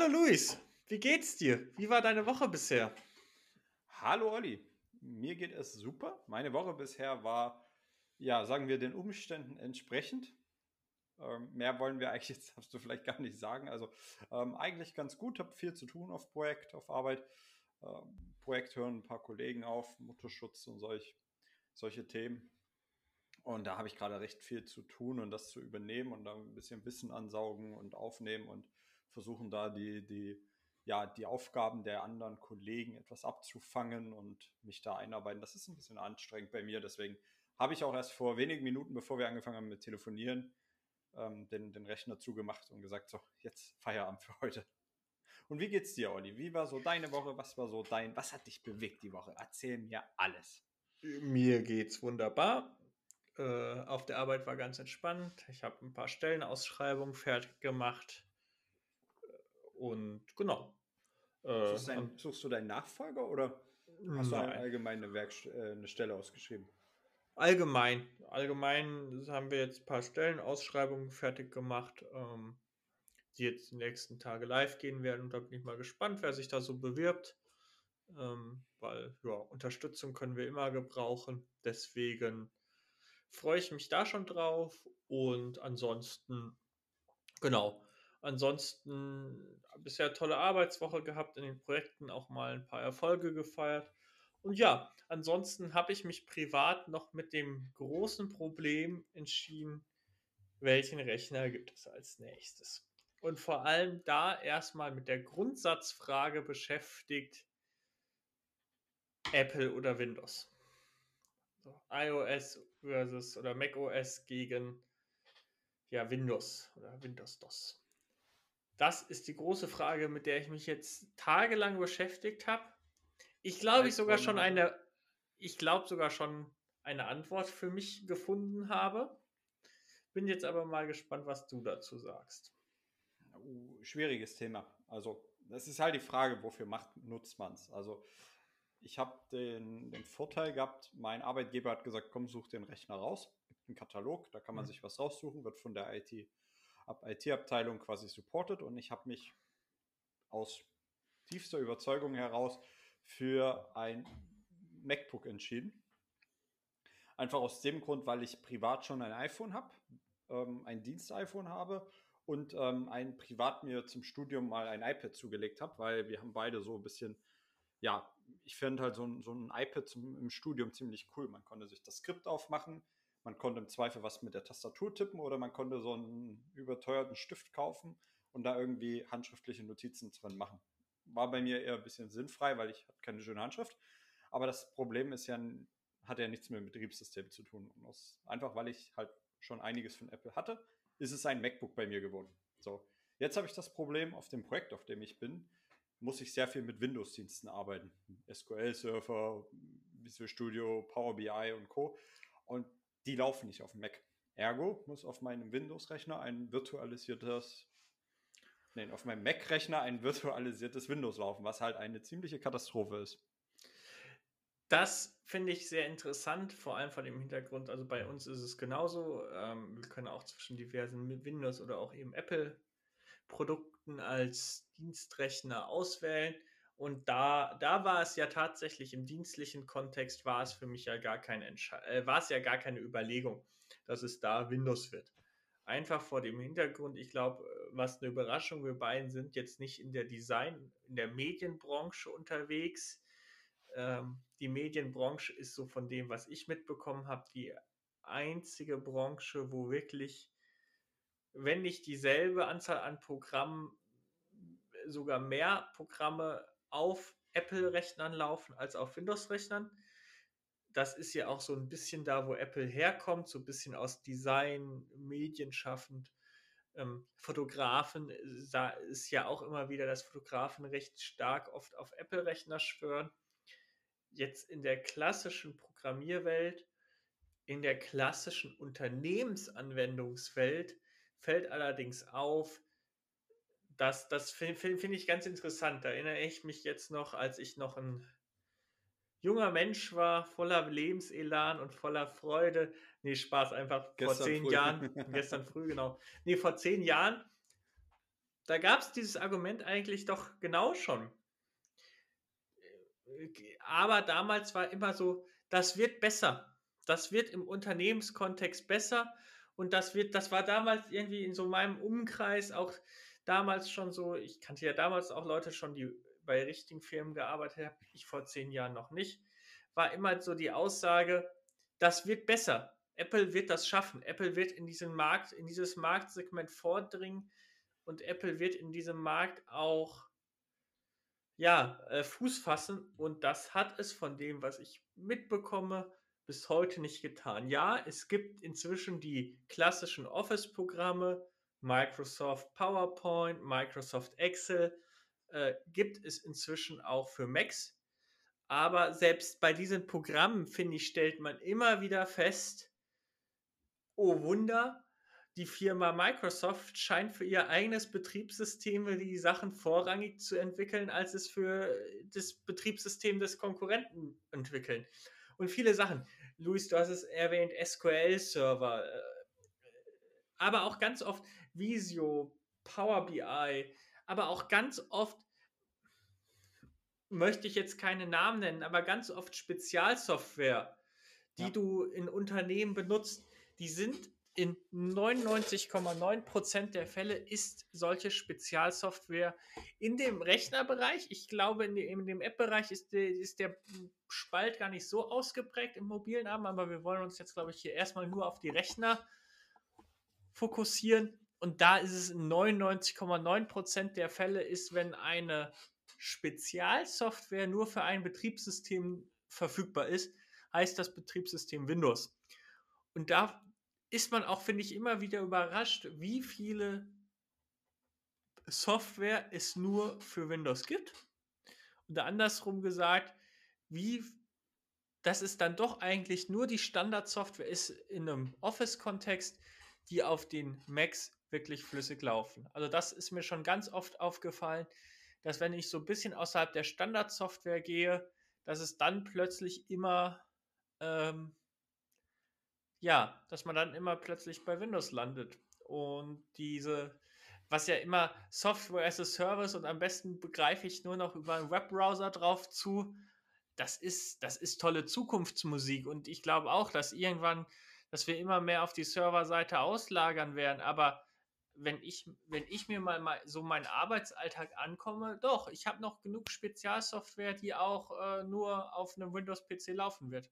Hallo Luis, wie geht's dir? Wie war deine Woche bisher? Hallo Olli, mir geht es super. Meine Woche bisher war, ja, sagen wir den Umständen entsprechend. Ähm, mehr wollen wir eigentlich jetzt, darfst du vielleicht gar nicht sagen. Also ähm, eigentlich ganz gut, habe viel zu tun auf Projekt, auf Arbeit. Ähm, Projekt hören ein paar Kollegen auf, Mutterschutz und solch, solche Themen. Und da habe ich gerade recht viel zu tun und das zu übernehmen und da ein bisschen Wissen ansaugen und aufnehmen und versuchen da die, die, ja, die Aufgaben der anderen Kollegen etwas abzufangen und mich da einarbeiten. Das ist ein bisschen anstrengend bei mir. Deswegen habe ich auch erst vor wenigen Minuten, bevor wir angefangen haben mit Telefonieren, ähm, den, den Rechner zugemacht und gesagt, so, jetzt Feierabend für heute. Und wie geht's dir, Olli? Wie war so deine Woche? Was war so dein, was hat dich bewegt die Woche? Erzähl mir alles. Mir geht's wunderbar. Äh, auf der Arbeit war ganz entspannt. Ich habe ein paar Stellenausschreibungen fertig gemacht. Und genau. Äh, suchst, dein, suchst, du deinen Nachfolger oder hast nein. du allgemein eine, Werkst äh, eine Stelle ausgeschrieben? Allgemein. Allgemein haben wir jetzt ein paar Stellenausschreibungen fertig gemacht, ähm, die jetzt die nächsten Tage live gehen werden. Und da bin ich mal gespannt, wer sich da so bewirbt. Ähm, weil ja, Unterstützung können wir immer gebrauchen. Deswegen freue ich mich da schon drauf. Und ansonsten, genau, ansonsten bisher tolle Arbeitswoche gehabt in den Projekten, auch mal ein paar Erfolge gefeiert. Und ja, ansonsten habe ich mich privat noch mit dem großen Problem entschieden, welchen Rechner gibt es als nächstes. Und vor allem da erstmal mit der Grundsatzfrage beschäftigt, Apple oder Windows. iOS versus oder macOS gegen ja, Windows oder Windows DOS. Das ist die große Frage, mit der ich mich jetzt tagelang beschäftigt habe. Ich glaube, ich sogar schon eine, ich glaube sogar schon eine Antwort für mich gefunden habe. Bin jetzt aber mal gespannt, was du dazu sagst. Uh, schwieriges Thema. Also, das ist halt die Frage, wofür macht, nutzt man es? Also, ich habe den, den Vorteil gehabt, mein Arbeitgeber hat gesagt, komm, such den Rechner raus. Gibt einen Katalog, da kann man mhm. sich was raussuchen, wird von der IT, IT-Abteilung quasi supported und ich habe mich aus tiefster Überzeugung heraus für ein MacBook entschieden. Einfach aus dem Grund, weil ich privat schon ein iPhone habe, ähm, ein Dienst-iPhone habe und ähm, ein privat mir zum Studium mal ein iPad zugelegt habe, weil wir haben beide so ein bisschen ja, ich finde halt so ein, so ein iPad zum, im Studium ziemlich cool. Man konnte sich das Skript aufmachen, man konnte im Zweifel was mit der Tastatur tippen oder man konnte so einen überteuerten Stift kaufen und da irgendwie handschriftliche Notizen drin machen. War bei mir eher ein bisschen sinnfrei, weil ich habe keine schöne Handschrift. Aber das Problem ist ja, hat ja nichts mit dem Betriebssystem zu tun. Aus, einfach weil ich halt schon einiges von Apple hatte, ist es ein MacBook bei mir geworden. So, jetzt habe ich das Problem auf dem Projekt, auf dem ich bin, muss ich sehr viel mit Windows-Diensten arbeiten. SQL-Server, Visual Studio, Power BI und Co. Und die laufen nicht auf dem Mac. Ergo muss auf meinem Windows-Rechner ein virtualisiertes, nein, auf meinem Mac-Rechner ein virtualisiertes Windows laufen, was halt eine ziemliche Katastrophe ist. Das finde ich sehr interessant, vor allem vor dem Hintergrund. Also bei uns ist es genauso. Ähm, wir können auch zwischen diversen Windows oder auch eben Apple Produkten als Dienstrechner auswählen. Und da, da war es ja tatsächlich im dienstlichen Kontext war es für mich ja gar keine äh, war es ja gar keine Überlegung, dass es da Windows wird. Einfach vor dem Hintergrund, ich glaube, was eine Überraschung, wir beiden sind jetzt nicht in der Design, in der Medienbranche unterwegs. Ähm, die Medienbranche ist so von dem, was ich mitbekommen habe, die einzige Branche, wo wirklich wenn nicht dieselbe Anzahl an Programmen, sogar mehr Programme auf Apple-Rechnern laufen als auf Windows-Rechnern. Das ist ja auch so ein bisschen da, wo Apple herkommt, so ein bisschen aus Design, Medien schaffend. Ähm, Fotografen, da ist ja auch immer wieder, dass Fotografen recht stark oft auf Apple-Rechner schwören. Jetzt in der klassischen Programmierwelt, in der klassischen Unternehmensanwendungswelt fällt allerdings auf, dass das finde find ich ganz interessant. Da erinnere ich mich jetzt noch, als ich noch ein junger Mensch war, voller Lebenselan und voller Freude. Nee, Spaß, einfach gestern vor zehn früh. Jahren, gestern früh, genau. Nee, vor zehn Jahren, da gab es dieses Argument eigentlich doch genau schon. Aber damals war immer so, das wird besser. Das wird im Unternehmenskontext besser. Und das wird, das war damals irgendwie in so meinem Umkreis auch damals schon so, ich kannte ja damals auch Leute schon, die bei richtigen Firmen gearbeitet haben, ich vor zehn Jahren noch nicht, war immer so die Aussage, das wird besser. Apple wird das schaffen. Apple wird in diesen Markt, in dieses Marktsegment vordringen und Apple wird in diesem Markt auch ja, äh, Fuß fassen und das hat es von dem, was ich mitbekomme, bis heute nicht getan. Ja, es gibt inzwischen die klassischen Office-Programme, Microsoft PowerPoint, Microsoft Excel, äh, gibt es inzwischen auch für Macs. Aber selbst bei diesen Programmen, finde ich, stellt man immer wieder fest, oh Wunder, die Firma Microsoft scheint für ihr eigenes Betriebssystem die Sachen vorrangig zu entwickeln, als es für das Betriebssystem des Konkurrenten entwickeln. Und viele Sachen. Luis, du hast es erwähnt, SQL-Server, äh, aber auch ganz oft Visio, Power BI, aber auch ganz oft möchte ich jetzt keine Namen nennen, aber ganz oft Spezialsoftware, die ja. du in Unternehmen benutzt, die sind in 99,9% der Fälle ist solche Spezialsoftware in dem Rechnerbereich. Ich glaube, in dem, dem App-Bereich ist, ist der Spalt gar nicht so ausgeprägt im mobilen Arm, aber wir wollen uns jetzt, glaube ich, hier erstmal nur auf die Rechner fokussieren. Und da ist es in 99,9% der Fälle ist, wenn eine Spezialsoftware nur für ein Betriebssystem verfügbar ist, heißt das Betriebssystem Windows. Und da ist man auch, finde ich, immer wieder überrascht, wie viele Software es nur für Windows gibt. Und andersrum gesagt, wie dass es dann doch eigentlich nur die Standardsoftware ist in einem Office-Kontext, die auf den Macs wirklich flüssig laufen. Also das ist mir schon ganz oft aufgefallen, dass wenn ich so ein bisschen außerhalb der Standardsoftware gehe, dass es dann plötzlich immer ähm, ja, dass man dann immer plötzlich bei Windows landet. Und diese, was ja immer Software as a Service und am besten begreife ich nur noch über einen Webbrowser drauf zu, das ist, das ist tolle Zukunftsmusik. Und ich glaube auch, dass irgendwann, dass wir immer mehr auf die Serverseite auslagern werden. Aber wenn ich, wenn ich mir mal, mal so meinen Arbeitsalltag ankomme, doch, ich habe noch genug Spezialsoftware, die auch äh, nur auf einem Windows-PC laufen wird.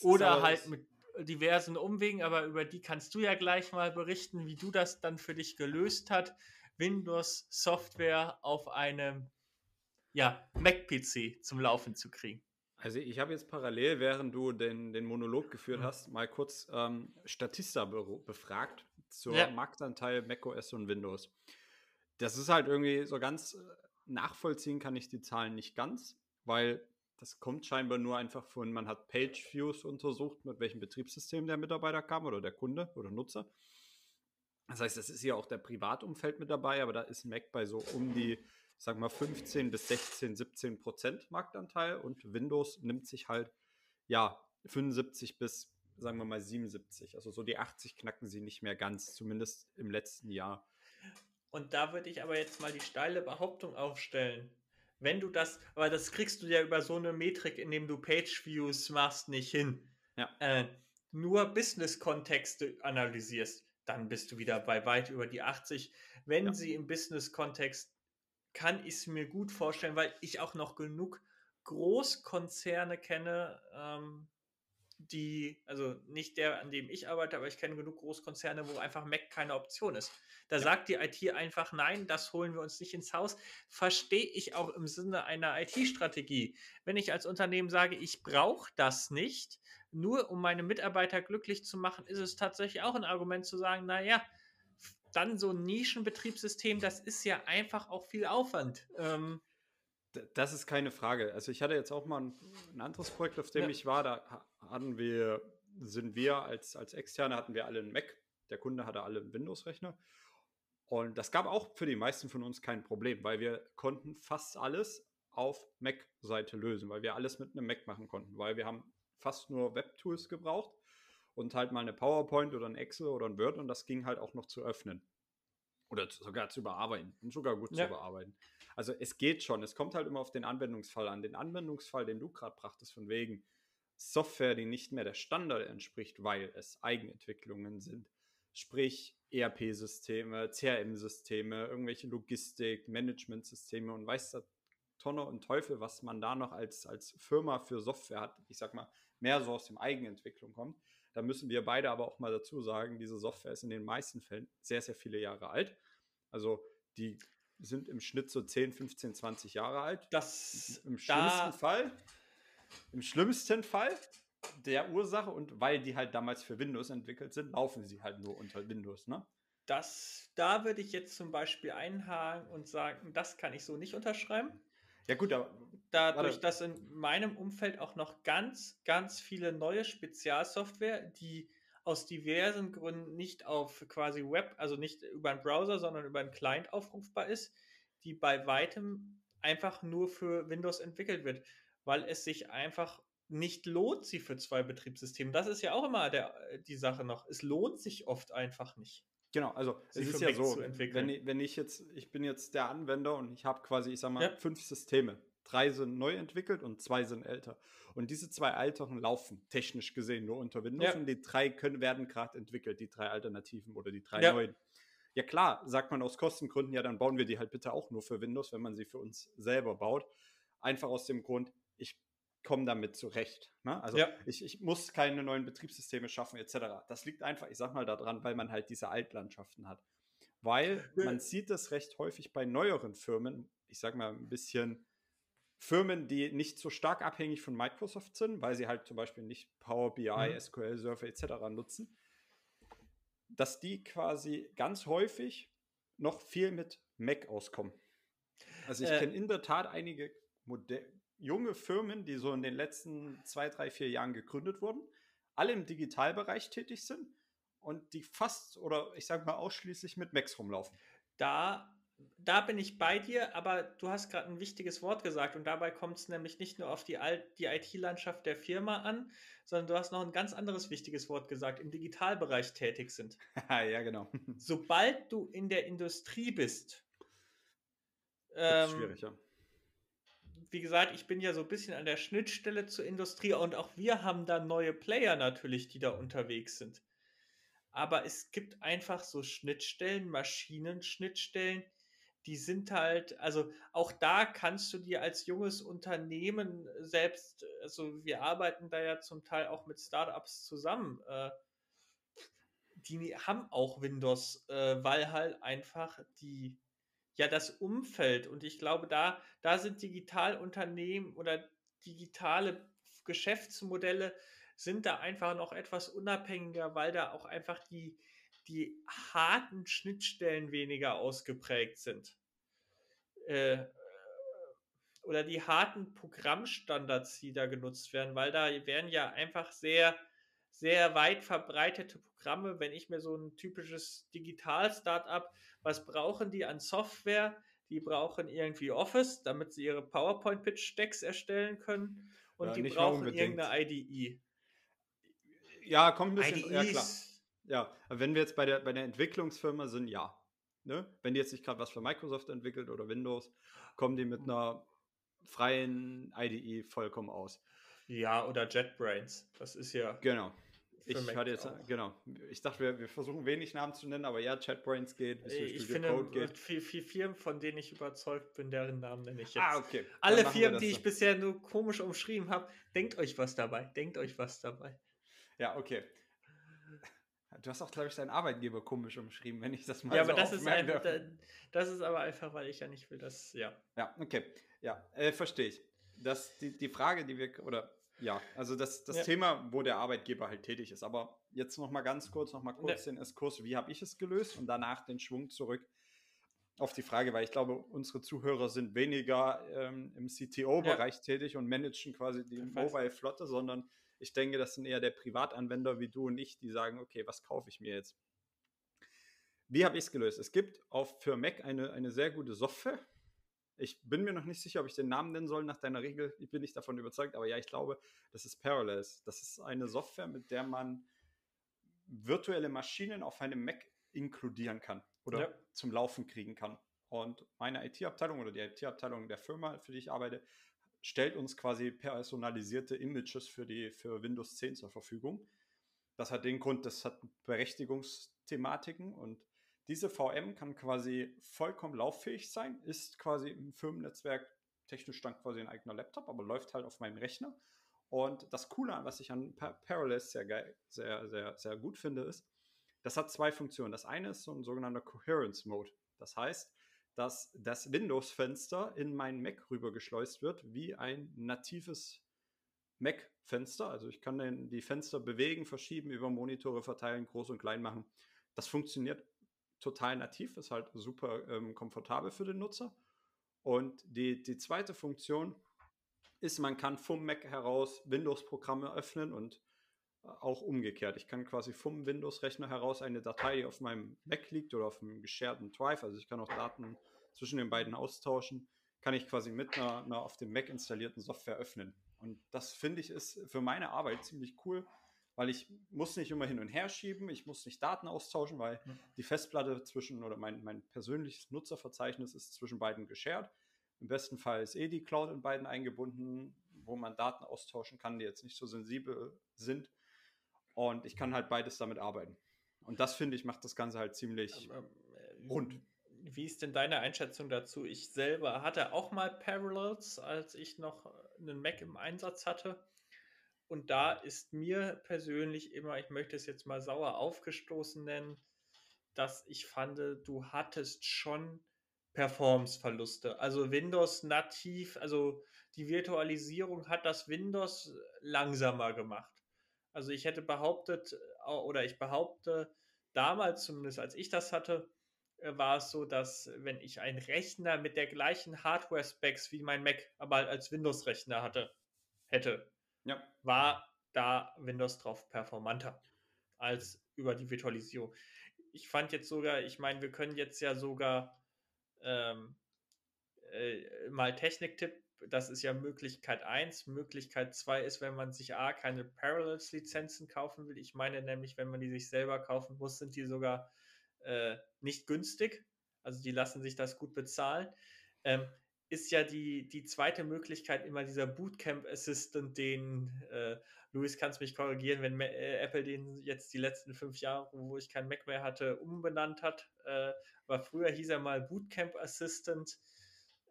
Oder halt mit diversen Umwegen, aber über die kannst du ja gleich mal berichten, wie du das dann für dich gelöst hast, Windows Software auf einem ja, Mac-PC zum Laufen zu kriegen. Also ich habe jetzt parallel, während du den, den Monolog geführt hast, mal kurz ähm, Statista be befragt zur ja. Marktanteil macOS und Windows. Das ist halt irgendwie so ganz äh, nachvollziehen kann ich die Zahlen nicht ganz, weil das kommt scheinbar nur einfach von, man hat Page Views untersucht, mit welchem Betriebssystem der Mitarbeiter kam oder der Kunde oder Nutzer. Das heißt, das ist ja auch der Privatumfeld mit dabei, aber da ist Mac bei so um die, sagen wir mal, 15 bis 16, 17 Prozent Marktanteil und Windows nimmt sich halt, ja, 75 bis, sagen wir mal, 77. Also so die 80 knacken sie nicht mehr ganz, zumindest im letzten Jahr. Und da würde ich aber jetzt mal die steile Behauptung aufstellen wenn du das, aber das kriegst du ja über so eine Metrik, indem du Page-Views machst, nicht hin. Ja. Äh, nur Business-Kontexte analysierst, dann bist du wieder bei weit über die 80. Wenn ja. sie im Business-Kontext, kann ich es mir gut vorstellen, weil ich auch noch genug Großkonzerne kenne, ähm, die, also nicht der, an dem ich arbeite, aber ich kenne genug Großkonzerne, wo einfach Mac keine Option ist. Da ja. sagt die IT einfach, nein, das holen wir uns nicht ins Haus. Verstehe ich auch im Sinne einer IT-Strategie. Wenn ich als Unternehmen sage, ich brauche das nicht, nur um meine Mitarbeiter glücklich zu machen, ist es tatsächlich auch ein Argument zu sagen, naja, dann so ein Nischenbetriebssystem, das ist ja einfach auch viel Aufwand. Ähm, das ist keine Frage. Also ich hatte jetzt auch mal ein, ein anderes Projekt, auf dem ja. ich war, da hatten wir, sind wir als, als Externe, hatten wir alle einen Mac, der Kunde hatte alle einen Windows-Rechner. Und das gab auch für die meisten von uns kein Problem, weil wir konnten fast alles auf Mac-Seite lösen, weil wir alles mit einem Mac machen konnten, weil wir haben fast nur Web-Tools gebraucht und halt mal eine PowerPoint oder ein Excel oder ein Word und das ging halt auch noch zu öffnen. Oder sogar zu überarbeiten. Und sogar gut Ja. zu überarbeiten. Also es geht schon. Es kommt halt immer auf den Anwendungsfall an. Den Anwendungsfall, den du gerade brachtest, von wegen Software, die nicht mehr der Standard entspricht, weil es Eigenentwicklungen sind. Sprich ERP-Systeme, CRM-Systeme, irgendwelche Logistik, Management-Systeme und weiß der Tonne und Teufel, was man da noch als, als Firma für Software hat. Ich sag mal, mehr so aus dem Eigenentwicklung kommt. Da müssen wir beide aber auch mal dazu sagen, diese Software ist in den meisten Fällen sehr, sehr viele Jahre alt. Also die sind im Schnitt so 10, 15, 20 Jahre alt. Das Im da, schlimmsten Fall, im schlimmsten Fall der Ursache und weil die halt damals für Windows entwickelt sind, laufen sie halt nur unter Windows, ne? das, da würde ich jetzt zum Beispiel einhaken und sagen, das kann ich so nicht unterschreiben. Ja gut, aber Dadurch, Warte. dass in meinem Umfeld auch noch ganz, ganz viele neue Spezialsoftware, die aus diversen Gründen nicht auf quasi Web, also nicht über einen Browser, sondern über einen Client aufrufbar ist, die bei weitem einfach nur für Windows entwickelt wird, weil es sich einfach nicht lohnt, sie für zwei Betriebssysteme. Das ist ja auch immer der, die Sache noch. Es lohnt sich oft einfach nicht. Genau, also es ist ja so, wenn ich, wenn ich jetzt, ich bin jetzt der Anwender und ich habe quasi, ich sag mal, Ja. fünf Systeme. Drei sind neu entwickelt und zwei sind älter. Und diese zwei älteren laufen technisch gesehen nur unter Windows Ja. und die drei können, werden gerade entwickelt, die drei Alternativen oder die drei Ja. neuen. Ja klar, sagt man aus Kostengründen, ja, dann bauen wir die halt bitte auch nur für Windows, wenn man sie für uns selber baut. Einfach aus dem Grund, ich komme damit zurecht. Ne? Also Ja. ich, ich muss keine neuen Betriebssysteme schaffen, etc. Das liegt einfach, ich sag mal, daran, weil man halt diese Altlandschaften hat. Weil man sieht das recht häufig bei neueren Firmen, ich sag mal ein bisschen Firmen, die nicht so stark abhängig von Microsoft sind, weil sie halt zum Beispiel nicht Power BI, Mhm. SQL Server etc. nutzen, dass die quasi ganz häufig noch viel mit Mac auskommen. Also ich Äh. kenne in der Tat einige Mode junge Firmen, die so in den letzten zwei, drei, vier Jahren gegründet wurden, alle im Digitalbereich tätig sind und die fast oder ich sage mal ausschließlich mit Macs rumlaufen. Da, da bin ich bei dir, aber du hast gerade ein wichtiges Wort gesagt und dabei kommt es nämlich nicht nur auf die, die IT-Landschaft der Firma an, sondern du hast noch ein ganz anderes wichtiges Wort gesagt, im Digitalbereich tätig sind. ja, genau. Sobald du in der Industrie bist, Das ist ähm, schwierig, ja. Wie gesagt, ich bin ja so ein bisschen an der Schnittstelle zur Industrie und auch wir haben da neue Player natürlich, die da unterwegs sind. Aber es gibt einfach so Schnittstellen, Maschinenschnittstellen, die sind halt, also auch da kannst du dir als junges Unternehmen selbst, also wir arbeiten da ja zum Teil auch mit Startups zusammen, äh, die haben auch Windows, äh, weil halt einfach die, ja, das Umfeld und ich glaube, da, da sind Digitalunternehmen oder digitale Geschäftsmodelle sind da einfach noch etwas unabhängiger, weil da auch einfach die, die harten Schnittstellen weniger ausgeprägt sind. Äh, oder die harten Programmstandards, die da genutzt werden, weil da werden ja einfach sehr, sehr weit verbreitete Programme. Wenn ich mir so ein typisches Digital-Startup, was brauchen die an Software? Die brauchen irgendwie Office, damit sie ihre PowerPoint-Pitch-Decks erstellen können. Und Ja, die brauchen irgendeine IDE. Ja, kommt ein bisschen, ja klar. IDEs. Ja, aber wenn wir jetzt bei der, bei der Entwicklungsfirma sind, ja. Ne? Wenn die jetzt nicht gerade was für Microsoft entwickelt oder Windows, kommen die mit einer freien IDE vollkommen aus. Ja, oder JetBrains. Das ist ja. Genau. Ich hatte jetzt, auch. genau. Ich dachte, wir, wir versuchen wenig Namen zu nennen, aber ja, JetBrains geht, Visual Ich Studio finde, Code geht. viel, viel Firmen, von denen ich überzeugt bin, deren Namen nenne ich jetzt. Ah, okay. Dann Alle Firmen, die ich bisher nur komisch umschrieben habe, denkt euch was dabei. Denkt euch was dabei. Ja, okay. Du hast auch, glaube ich, deinen Arbeitgeber komisch umschrieben, wenn ich das mal ja, so aber das ist, einfach, das ist aber einfach, weil ich ja nicht will, dass, ja. Ja, okay. Ja, äh, verstehe ich. Das, die, die Frage, die wir, oder ja, also das, das Ja. Thema, wo der Arbeitgeber halt tätig ist. Aber jetzt noch mal ganz kurz, noch mal kurz den Exkurs, wie habe ich es gelöst und danach den Schwung zurück auf die Frage, weil ich glaube, unsere Zuhörer sind weniger ähm, im CTO-Bereich tätig und managen quasi die. Mobile-Flotte, sondern ich denke, das sind eher der Privatanwender wie du und ich, die sagen, okay, was kaufe ich mir jetzt? Wie habe ich es gelöst? Es gibt auf für Mac eine, eine sehr gute Software. Ich bin mir noch nicht sicher, ob ich den Namen nennen soll nach deiner Regel. Ich bin nicht davon überzeugt, aber ja, ich glaube, das ist Parallels. Das ist eine Software, mit der man virtuelle Maschinen auf einem Mac inkludieren kann oder ja. zum Laufen kriegen kann. Und meine IT-Abteilung oder die IT-Abteilung der Firma, für die ich arbeite, stellt uns quasi personalisierte Images für, die, für Windows 10 zur Verfügung. Das hat den Grund, das hat Berechtigungsthematiken und diese VM kann quasi vollkommen lauffähig sein, ist quasi im Firmennetzwerk technisch dann quasi ein eigener Laptop, aber läuft halt auf meinem Rechner. Und das Coole, was ich an Parallels sehr geil, sehr, sehr, sehr gut finde, ist, das hat zwei Funktionen. Das eine ist so ein sogenannter Coherence Mode. Das heißt, dass das Windows-Fenster in meinen Mac rübergeschleust wird, wie ein natives Mac-Fenster. Also ich kann die Fenster bewegen, verschieben, über Monitore verteilen, groß und klein machen. Das funktioniert total nativ, ist halt super ähm, komfortabel für den Nutzer. Und die, die zweite Funktion ist, man kann vom Mac heraus Windows-Programme öffnen und äh, auch umgekehrt. Ich kann quasi vom Windows-Rechner heraus eine Datei, die auf meinem Mac liegt oder auf einem gescherten Drive, also ich kann auch Daten zwischen den beiden austauschen, kann ich quasi mit einer, einer auf dem Mac installierten Software öffnen. Und das finde ich ist für meine Arbeit ziemlich cool, weil ich muss nicht immer hin und her schieben, ich muss nicht Daten austauschen, weil mhm. die Festplatte zwischen oder mein, mein persönliches Nutzerverzeichnis ist zwischen beiden geshared. Im besten Fall ist eh die Cloud in beiden eingebunden, wo man Daten austauschen kann, die jetzt nicht so sensibel sind. Und ich kann halt beides damit arbeiten. Und das finde ich macht das Ganze halt ziemlich ähm, äh, rund. Wie ist denn deine Einschätzung dazu? Ich selber hatte auch mal Parallels, als ich noch einen Mac im Einsatz hatte. Und da ist mir persönlich immer, ich möchte es jetzt mal sauer aufgestoßen nennen, dass ich fand, du hattest schon Performance-Verluste. Also Windows nativ, also die Virtualisierung hat das Windows langsamer gemacht. Also ich hätte behauptet, oder ich behaupte, damals zumindest als ich das hatte, äh, war es so, dass wenn ich einen Rechner mit der gleichen Hardware-Specs wie mein Mac, aber als Windows-Rechner hatte, hätte, ja. war da Windows drauf performanter als über die Virtualisierung. Ich fand jetzt sogar, ich meine, wir können jetzt ja sogar ähm, äh, mal Techniktipp, das ist ja Möglichkeit 1. Möglichkeit 2 ist, wenn man sich A, keine Parallels-Lizenzen kaufen will. Ich meine nämlich, wenn man die sich selber kaufen muss, sind die sogar äh, nicht günstig. Also die lassen sich das gut bezahlen. Ähm, ist ja die, die zweite Möglichkeit immer dieser Bootcamp Assistant, den äh, Luis kannst mich korrigieren, wenn äh, Apple den jetzt die letzten fünf Jahre, wo ich kein Mac mehr hatte, umbenannt hat. Äh, aber früher hieß er mal Bootcamp Assistant,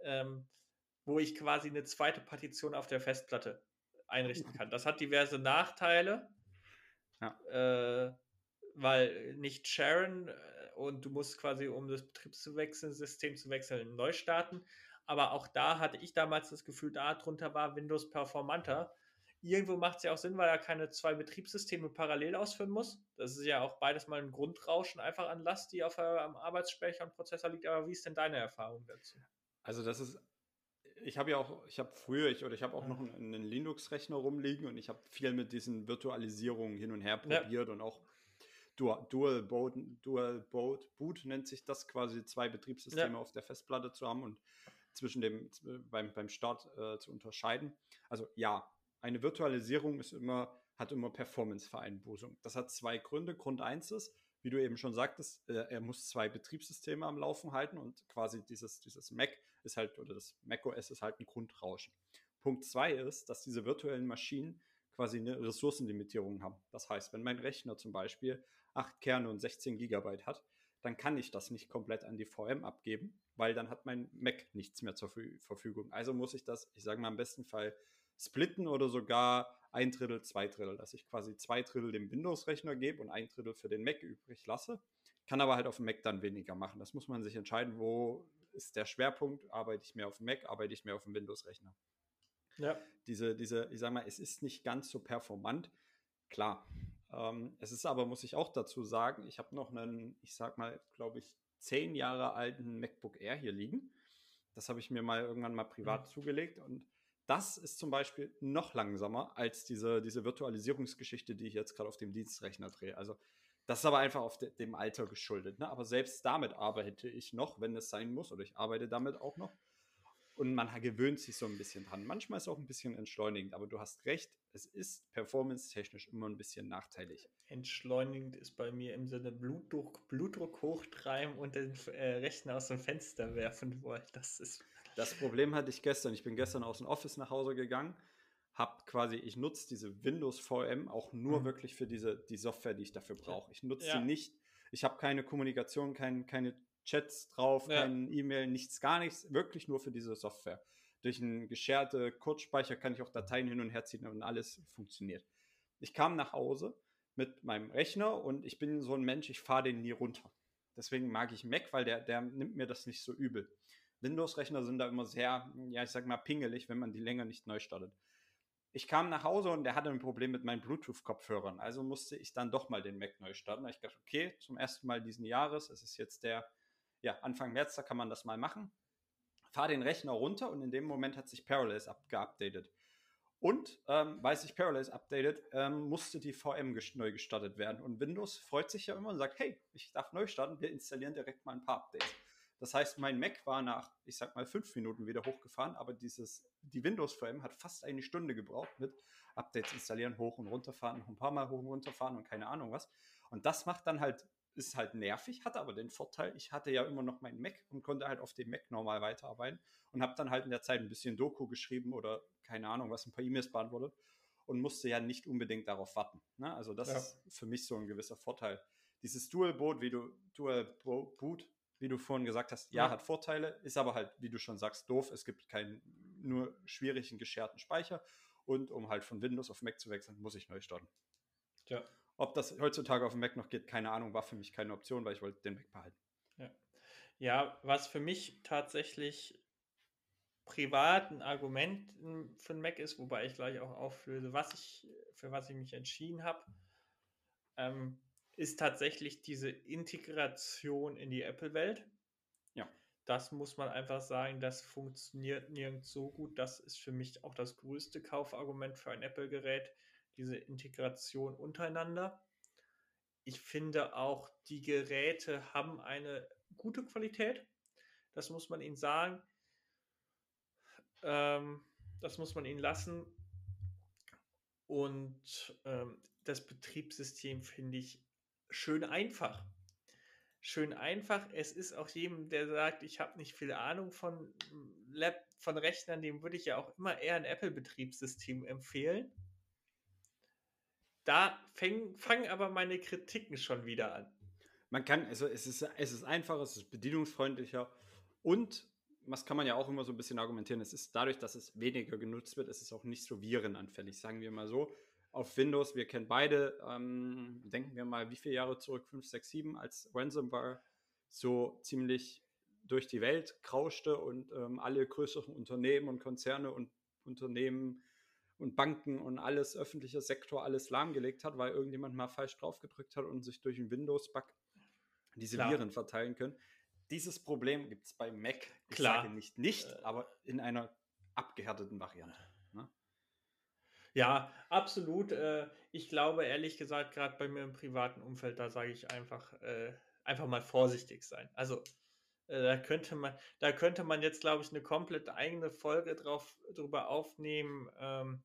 ähm, wo ich quasi eine zweite Partition auf der Festplatte einrichten kann. Das hat diverse Nachteile, ja. äh, weil nicht Sharon äh, und du musst quasi, um das Betriebswechselsystem zu wechseln, neu starten. Aber auch da hatte ich damals das Gefühl, darunter war Windows performanter. Irgendwo macht es ja auch Sinn, weil er keine zwei Betriebssysteme parallel ausführen muss. Das ist ja auch beides mal ein Grundrauschen einfach an Last, die auf am Arbeitsspeicher und Prozessor liegt. Aber wie ist denn deine Erfahrung dazu? Also das ist ich habe ja auch, ich habe früher, ich, oder ich habe auch noch einen, einen Linux-Rechner rumliegen und ich habe viel mit diesen Virtualisierungen hin und her probiert ja. und auch Dual, Dual, Boot, Dual Boot Boot nennt sich das quasi, zwei Betriebssysteme ja. auf der Festplatte zu haben und zwischen dem beim, beim Start äh, zu unterscheiden. Also ja, eine Virtualisierung ist immer, hat immer Performance-Vereinbußung. Das hat zwei Gründe. Grund eins ist, wie du eben schon sagtest, äh, er muss zwei Betriebssysteme am Laufen halten und quasi dieses, dieses Mac ist halt, oder das macOS ist halt ein Grundrauschen. Punkt zwei ist, dass diese virtuellen Maschinen quasi eine Ressourcenlimitierung haben. Das heißt, wenn mein Rechner zum Beispiel 8 Kerne und 16 Gigabyte hat, dann kann ich das nicht komplett an die VM abgeben, weil dann hat mein Mac nichts mehr zur Verfügung. Also muss ich das, ich sage mal im besten Fall, splitten oder sogar ein Drittel, zwei Drittel, dass ich quasi zwei Drittel dem Windows-Rechner gebe und ein Drittel für den Mac übrig lasse. Kann aber halt auf dem Mac dann weniger machen. Das muss man sich entscheiden, wo ist der Schwerpunkt? Arbeite ich mehr auf dem Mac, arbeite ich mehr auf dem Windows-Rechner? Ja. Diese, diese, ich sag mal, es ist nicht ganz so performant. Klar, ähm, es ist aber, muss ich auch dazu sagen, ich habe noch einen, ich sag mal, glaube ich, zehn Jahre alten MacBook Air hier liegen. Das habe ich mir mal irgendwann mal privat mhm. zugelegt und das ist zum Beispiel noch langsamer als diese, diese Virtualisierungsgeschichte, die ich jetzt gerade auf dem Dienstrechner drehe. Also das ist aber einfach auf de dem Alter geschuldet. Ne? Aber selbst damit arbeite ich noch, wenn es sein muss, oder ich arbeite damit auch noch. Und man gewöhnt sich so ein bisschen dran. Manchmal ist es auch ein bisschen entschleunigend, aber du hast recht, es ist performance-technisch immer ein bisschen nachteilig. Entschleunigend ist bei mir im Sinne Blutdruck, Blutdruck hochtreiben und den äh, Rechner aus dem Fenster werfen wollen. Das ist. Das Problem hatte ich gestern. Ich bin gestern aus dem Office nach Hause gegangen, habe quasi, ich nutze diese Windows VM auch nur mhm. wirklich für diese die Software, die ich dafür brauche. Ich nutze ja. sie nicht. Ich habe keine Kommunikation, kein, keine Chats drauf, ja. kein E-Mail, nichts, gar nichts. Wirklich nur für diese Software. Durch einen gescherte Kurzspeicher kann ich auch Dateien hin und her ziehen und alles funktioniert. Ich kam nach Hause mit meinem Rechner und ich bin so ein Mensch, ich fahre den nie runter. Deswegen mag ich Mac, weil der, der nimmt mir das nicht so übel. Windows-Rechner sind da immer sehr, ja, ich sag mal, pingelig, wenn man die länger nicht neu startet. Ich kam nach Hause und der hatte ein Problem mit meinen Bluetooth-Kopfhörern. Also musste ich dann doch mal den Mac neu starten. Ich dachte, okay, zum ersten Mal diesen Jahres, es ist jetzt der ja, Anfang März, da kann man das mal machen fahre den Rechner runter und in dem Moment hat sich Parallels geupdatet. Und ähm, weil sich Parallels updated, ähm, musste die VM gest neu gestartet werden. Und Windows freut sich ja immer und sagt, hey, ich darf neu starten, wir installieren direkt mal ein paar Updates. Das heißt, mein Mac war nach, ich sag mal, fünf Minuten wieder hochgefahren, aber dieses, die Windows VM hat fast eine Stunde gebraucht mit Updates installieren, hoch und runterfahren, noch ein paar Mal hoch und runterfahren und keine Ahnung was. Und das macht dann halt ist halt nervig, hatte aber den Vorteil, ich hatte ja immer noch meinen Mac und konnte halt auf dem Mac normal weiterarbeiten und habe dann halt in der Zeit ein bisschen Doku geschrieben oder keine Ahnung, was ein paar E-Mails beantwortet und musste ja nicht unbedingt darauf warten. Ne? Also das ja. ist für mich so ein gewisser Vorteil. Dieses Dual Boot, wie du Dual Boot, wie du vorhin gesagt hast, ja, ja, hat Vorteile, ist aber halt, wie du schon sagst, doof. Es gibt keinen nur schwierigen gescherten Speicher und um halt von Windows auf Mac zu wechseln, muss ich neu starten. Ja. Ob das heutzutage auf dem Mac noch geht, keine Ahnung, war für mich keine Option, weil ich wollte den Mac behalten. Ja, ja was für mich tatsächlich privat ein Argument für den Mac ist, wobei ich gleich auch auflöse, was ich, für was ich mich entschieden habe, ähm, ist tatsächlich diese Integration in die Apple-Welt. Ja. Das muss man einfach sagen, das funktioniert nirgends so gut. Das ist für mich auch das größte Kaufargument für ein Apple-Gerät diese Integration untereinander. Ich finde auch, die Geräte haben eine gute Qualität. Das muss man ihnen sagen. Ähm, das muss man ihnen lassen. Und ähm, das Betriebssystem finde ich schön einfach. Schön einfach. Es ist auch jedem, der sagt, ich habe nicht viel Ahnung von Lab, von Rechnern, dem würde ich ja auch immer eher ein Apple-Betriebssystem empfehlen da fangen, fangen aber meine Kritiken schon wieder an. Man kann, also es ist, es ist einfacher, es ist bedienungsfreundlicher und was kann man ja auch immer so ein bisschen argumentieren, es ist dadurch, dass es weniger genutzt wird, es ist auch nicht so virenanfällig, sagen wir mal so. Auf Windows, wir kennen beide, ähm, denken wir mal, wie viele Jahre zurück, 5, 6, 7, als Ransomware so ziemlich durch die Welt krauschte und ähm, alle größeren Unternehmen und Konzerne und Unternehmen und Banken und alles, öffentlicher Sektor, alles lahmgelegt hat, weil irgendjemand mal falsch draufgedrückt hat und sich durch einen Windows-Bug diese Klar. Viren verteilen können. Dieses Problem gibt es bei Mac, ich Klar. sage nicht nicht, äh, aber in einer abgehärteten Variante. Ne? Ja, absolut. Äh, ich glaube, ehrlich gesagt, gerade bei mir im privaten Umfeld, da sage ich einfach, äh, einfach mal vorsichtig sein. Also da könnte man, da könnte man jetzt, glaube ich, eine komplett eigene Folge drauf, drüber aufnehmen. Ähm,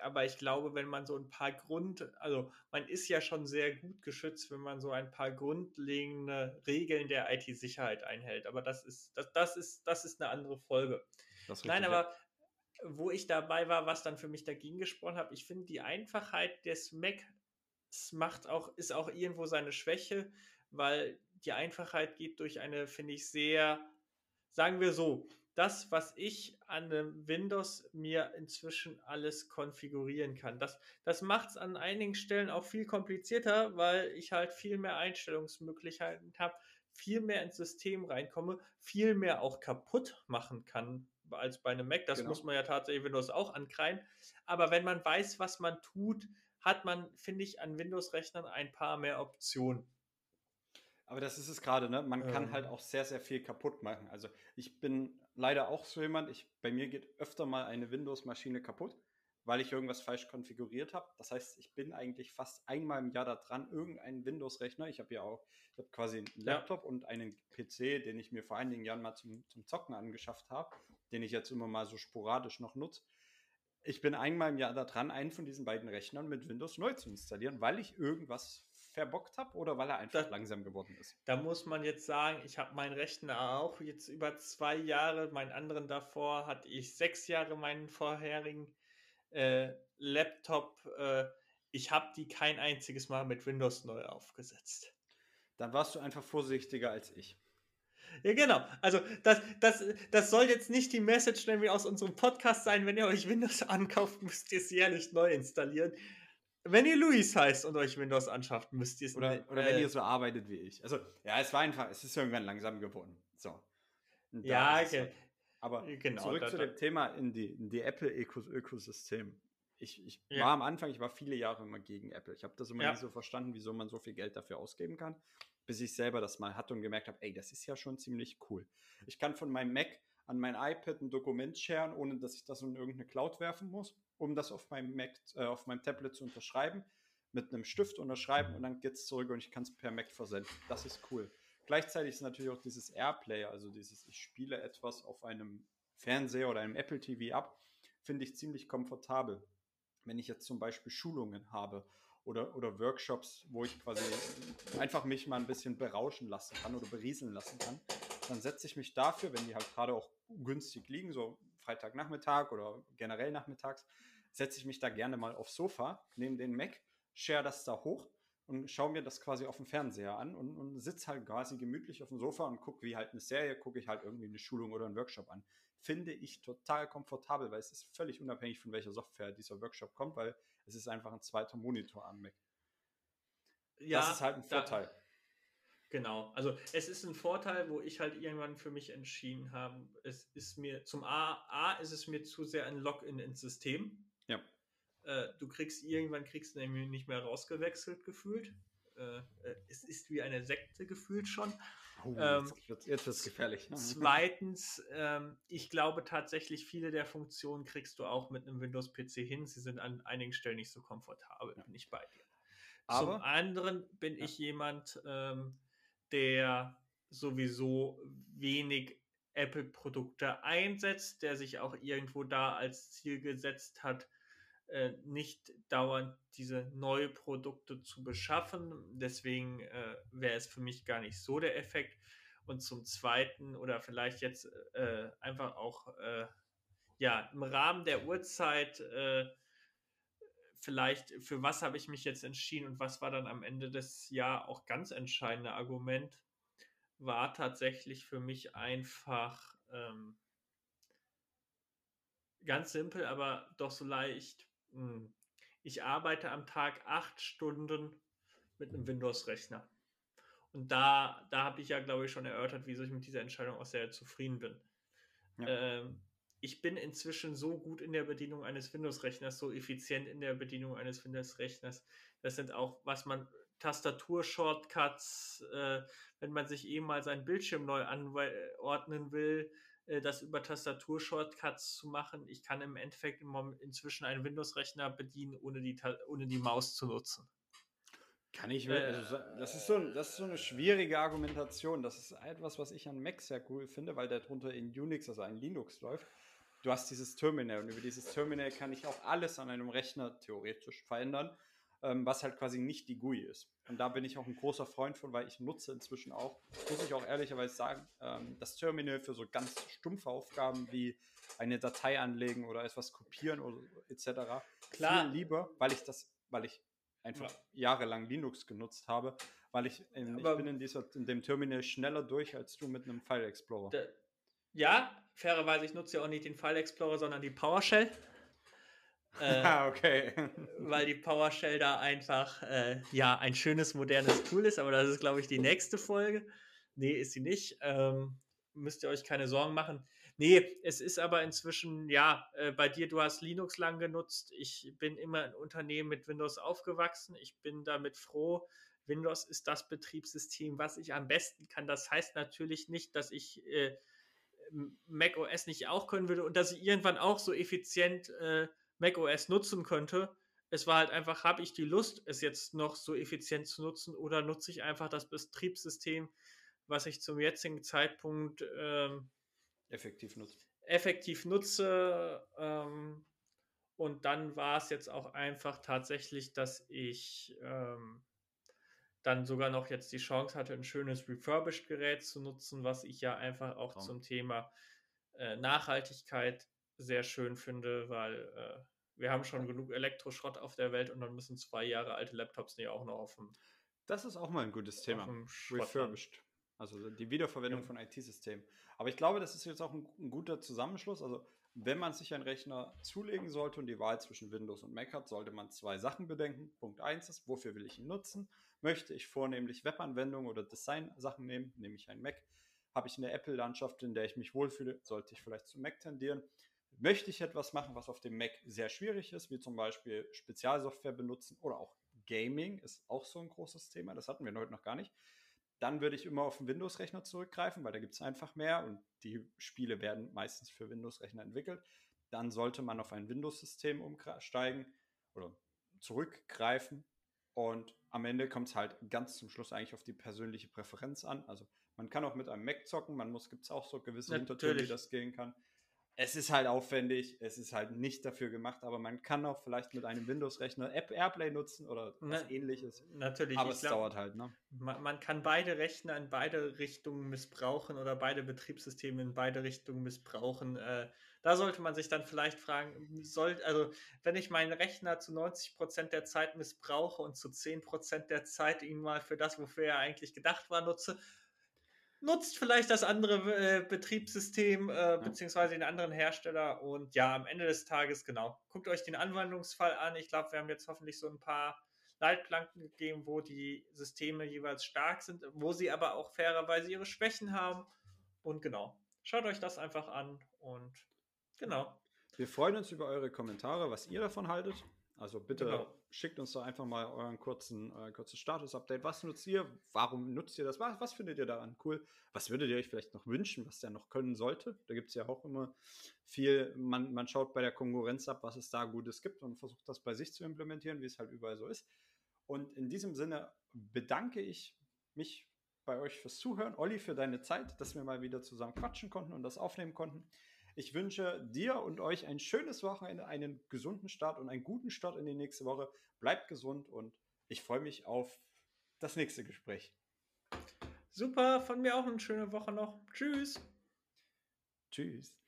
aber ich glaube, wenn man so ein paar Grund, also man ist ja schon sehr gut geschützt, wenn man so ein paar grundlegende Regeln der IT-Sicherheit einhält. Aber das ist, das, das ist, das ist eine andere Folge. Nein, aber wo ich dabei war, was dann für mich dagegen gesprochen habe, ich finde die Einfachheit des Macs macht auch, ist auch irgendwo seine Schwäche, weil die Einfachheit geht durch eine, finde ich, sehr, sagen wir so, das, was ich an einem Windows mir inzwischen alles konfigurieren kann. Das, das macht es an einigen Stellen auch viel komplizierter, weil ich halt viel mehr Einstellungsmöglichkeiten habe, viel mehr ins System reinkomme, viel mehr auch kaputt machen kann als bei einem Mac. Das genau. muss man ja tatsächlich Windows auch ankreien. Aber wenn man weiß, was man tut, hat man, finde ich, an Windows-Rechnern ein paar mehr Optionen. Aber das ist es gerade, ne? Man kann ähm. halt auch sehr, sehr viel kaputt machen. Also ich bin leider auch so jemand, ich, bei mir geht öfter mal eine Windows-Maschine kaputt, weil ich irgendwas falsch konfiguriert habe. Das heißt, ich bin eigentlich fast einmal im Jahr da dran, irgendeinen Windows-Rechner. Ich habe ja auch, ich habe quasi einen Laptop ja. und einen PC, den ich mir vor einigen Jahren mal zum, zum Zocken angeschafft habe, den ich jetzt immer mal so sporadisch noch nutze. ich bin einmal im Jahr da dran, einen von diesen beiden Rechnern mit Windows neu zu installieren, weil ich irgendwas verbockt habe oder weil er einfach Das- langsam geworden ist. Da muss man jetzt sagen, ich habe meinen Rechner auch jetzt über zwei Jahre, meinen anderen davor hatte ich sechs Jahre meinen vorherigen äh, Laptop. Äh, ich habe die kein einziges Mal mit Windows neu aufgesetzt. Dann warst du einfach vorsichtiger als ich. Ja, genau. Also das, das, das soll jetzt nicht die Message nämlich aus unserem Podcast sein. Wenn ihr euch Windows ankauft, müsst ihr es jährlich neu installieren. Wenn ihr Luis heißt und euch Windows anschafft, müsst ihr es Oder, ne- oder wenn äh, ihr so arbeitet wie ich. Also, ja, es war einfach, es ist irgendwann langsam geworden. So. Da Ja, halt. Aber genau, zurück da- zu da- dem Thema in die, in die Apple-Ökosystem. Ich, ich Ja. war am Anfang, ich war viele Jahre immer gegen Apple. Ich habe das immer Ja. nie so verstanden, wieso man so viel Geld dafür ausgeben kann, bis ich selber das mal hatte und gemerkt habe, ey, das ist ja schon ziemlich cool. Ich kann von meinem Mac an mein iPad ein Dokument sharen, ohne dass ich das in irgendeine Cloud werfen muss, um das auf meinem Mac, äh, auf meinem Tablet zu unterschreiben, mit einem Stift unterschreiben und dann geht es zurück und ich kann es per Mac versenden. Das ist cool. Gleichzeitig ist natürlich auch dieses Airplay, also dieses, ich spiele etwas auf einem Fernseher oder einem Apple TV ab, finde ich ziemlich komfortabel. Wenn ich jetzt zum Beispiel Schulungen habe oder, oder Workshops, wo ich quasi einfach mich mal ein bisschen berauschen lassen kann oder berieseln lassen kann, dann setze ich mich dafür, wenn die halt gerade auch günstig liegen, so Freitagnachmittag oder generell nachmittags, setze ich mich da gerne mal aufs Sofa, nehme den Mac, share das da hoch und schaue mir das quasi auf dem Fernseher an und, und sitze halt quasi gemütlich auf dem Sofa und gucke wie halt eine Serie, gucke ich halt irgendwie eine Schulung oder einen Workshop an. Finde ich total komfortabel, weil es ist völlig unabhängig von welcher Software dieser Workshop kommt, weil es ist einfach ein zweiter Monitor am Mac. ja, das ist halt ein da- Vorteil. Genau, also es ist ein Vorteil, wo ich halt irgendwann für mich entschieden habe, es ist mir zum A, A ist es mir zu sehr ein Login ins System. Ja. Äh, du kriegst irgendwann kriegst du nämlich nicht mehr rausgewechselt gefühlt. Äh, äh, es ist wie eine Sekte gefühlt schon. Oh, Ähm, jetzt wird wird's gefährlich. Zweitens, ähm, ich glaube tatsächlich, viele der Funktionen kriegst du auch mit einem Windows-PC hin. Sie sind an einigen Stellen nicht so komfortabel, bin ich bei dir. Zum Aber anderen bin Ja. ich jemand, ähm, der sowieso wenig Apple-Produkte einsetzt, der sich auch irgendwo da als Ziel gesetzt hat, äh, nicht dauernd diese neue Produkte zu beschaffen. Deswegen äh, wäre es für mich gar nicht so der Effekt. Und zum Zweiten oder vielleicht jetzt äh, einfach auch äh, ja im Rahmen der Uhrzeit äh, vielleicht für was habe ich mich jetzt entschieden und was war dann am Ende des Jahr auch ganz entscheidende Argument war tatsächlich für mich einfach ähm, ganz simpel, aber doch so leicht. Hm. Ich arbeite am Tag acht Stunden mit einem Windows-Rechner. Und da, da habe ich ja, glaube ich, schon erörtert, wieso ich mit dieser Entscheidung auch sehr zufrieden bin. Ja. Ähm, ich bin inzwischen so gut in der Bedienung eines Windows-Rechners, so effizient in der Bedienung eines Windows-Rechners. Das sind auch, was man Tastatur-Shortcuts, äh, wenn man sich eben mal seinen Bildschirm neu anordnen will, äh, das über Tastatur-Shortcuts zu machen. Ich kann im Endeffekt inzwischen einen Windows-Rechner bedienen, ohne die, ohne die Maus zu nutzen. Kann ich mir, Äh, also, das, ist so, das ist so eine schwierige Argumentation. Das ist etwas, was ich an Mac sehr cool finde, weil darunter in Unix, also ein Linux läuft. Du hast dieses Terminal und über dieses Terminal kann ich auch alles an einem Rechner theoretisch verändern, ähm, was halt quasi nicht die GUI ist. Und da bin ich auch ein großer Freund von, weil ich nutze inzwischen auch, muss ich auch ehrlicherweise sagen, ähm, das Terminal für so ganz stumpfe Aufgaben wie eine Datei anlegen oder etwas kopieren oder etc. Klar. Viel lieber, weil ich das, weil ich einfach jahrelang Linux genutzt habe, weil ich, in, ich bin in, dieser, in dem Terminal schneller durch als du mit einem File Explorer. Da- Ja, fairerweise, ich nutze ja auch nicht den File Explorer, sondern die PowerShell. Äh, Ah, okay. weil die PowerShell da einfach äh, ja ein schönes modernes Tool ist, aber das ist glaube ich die nächste Folge. Nee, ist sie nicht. Ähm, müsst ihr euch keine Sorgen machen. Nee, es ist aber inzwischen, ja, äh, bei dir, du hast Linux lang genutzt. Ich bin immer in Unternehmen mit Windows aufgewachsen. Ich bin damit froh. Windows ist das Betriebssystem, was ich am besten kann. Das heißt natürlich nicht, dass ich äh, Mac OS nicht auch können würde und dass ich irgendwann auch so effizient äh, Mac OS nutzen könnte. Es war halt einfach, habe ich die Lust, es jetzt noch so effizient zu nutzen oder nutze ich einfach das Betriebssystem, was ich zum jetzigen Zeitpunkt ähm, Effektiv nutzt. effektiv nutze. Ähm, Und dann war es jetzt auch einfach tatsächlich, dass ich ähm, dann sogar noch jetzt die Chance hatte, ein schönes Refurbished-Gerät zu nutzen, was ich ja einfach auch Traum. zum Thema äh, Nachhaltigkeit sehr schön finde, weil äh, wir haben schon genug Elektroschrott auf der Welt und dann müssen zwei Jahre alte Laptops nicht auch noch auf dem. Das ist auch mal ein gutes Thema. Refurbished. Also die Wiederverwendung ja. von IT-Systemen. Aber ich glaube, das ist jetzt auch ein, ein, guter Zusammenschluss. Also wenn man sich einen Rechner zulegen sollte und die Wahl zwischen Windows und Mac hat, sollte man zwei Sachen bedenken. Punkt 1 ist, wofür will ich ihn nutzen? Möchte ich vornehmlich Webanwendungen oder Design-Sachen nehmen, nehme ich einen Mac. Habe ich eine Apple-Landschaft, in der ich mich wohlfühle, sollte ich vielleicht zum Mac tendieren. Möchte ich etwas machen, was auf dem Mac sehr schwierig ist, wie zum Beispiel Spezialsoftware benutzen oder auch Gaming ist auch so ein großes Thema, das hatten wir heute noch gar nicht. Dann würde ich immer auf den Windows-Rechner zurückgreifen, weil da gibt es einfach mehr und die Spiele werden meistens für Windows-Rechner entwickelt. Dann sollte man auf ein Windows-System umsteigen oder zurückgreifen. Und am Ende kommt es halt ganz zum Schluss eigentlich auf die persönliche Präferenz an. Also man kann auch mit einem Mac zocken, man muss, gibt es auch so gewisse Hintertürme, wie das gehen kann es ist halt aufwendig, es ist halt nicht dafür gemacht, aber man kann auch vielleicht mit einem Windows-Rechner App Airplay nutzen oder was Na, ähnliches. Natürlich. Aber es glaub, dauert halt, ne? Man, man, kann beide Rechner in beide Richtungen missbrauchen oder beide Betriebssysteme in beide Richtungen missbrauchen. Äh, da sollte man sich dann vielleicht fragen, soll, also wenn ich meinen Rechner zu 90% der Zeit missbrauche und zu 10% der Zeit ihn mal für das, wofür er eigentlich gedacht war, nutze, nutzt vielleicht das andere äh, Betriebssystem äh, ja. beziehungsweise den anderen Hersteller und ja, am Ende des Tages, genau, guckt euch den Anwendungsfall an. Ich glaube, wir haben jetzt hoffentlich so ein paar Leitplanken gegeben, wo die Systeme jeweils stark sind, wo sie aber auch fairerweise ihre Schwächen haben. Und genau, schaut euch das einfach an und genau. Wir freuen uns über eure Kommentare, was ihr davon haltet. Also bitte genau. schickt uns doch einfach mal euren kurzen, euer kurzes Status-Update. Was nutzt ihr? Warum nutzt ihr das? Was, was, findet ihr daran cool? Was würdet ihr euch vielleicht noch wünschen, was der noch können sollte? Da gibt es ja auch immer viel, man, man schaut bei der Konkurrenz ab, was es da Gutes gibt und versucht das bei sich zu implementieren, wie es halt überall so ist. Und in diesem Sinne bedanke ich mich bei euch fürs Zuhören. Olli, für deine Zeit, dass wir mal wieder zusammen quatschen konnten und das aufnehmen konnten. Ich wünsche dir und euch ein schönes Wochenende, einen gesunden Start und einen guten Start in die nächste Woche. Bleibt gesund und ich freue mich auf das nächste Gespräch. Super, von mir auch eine schöne Woche noch. Tschüss. Tschüss.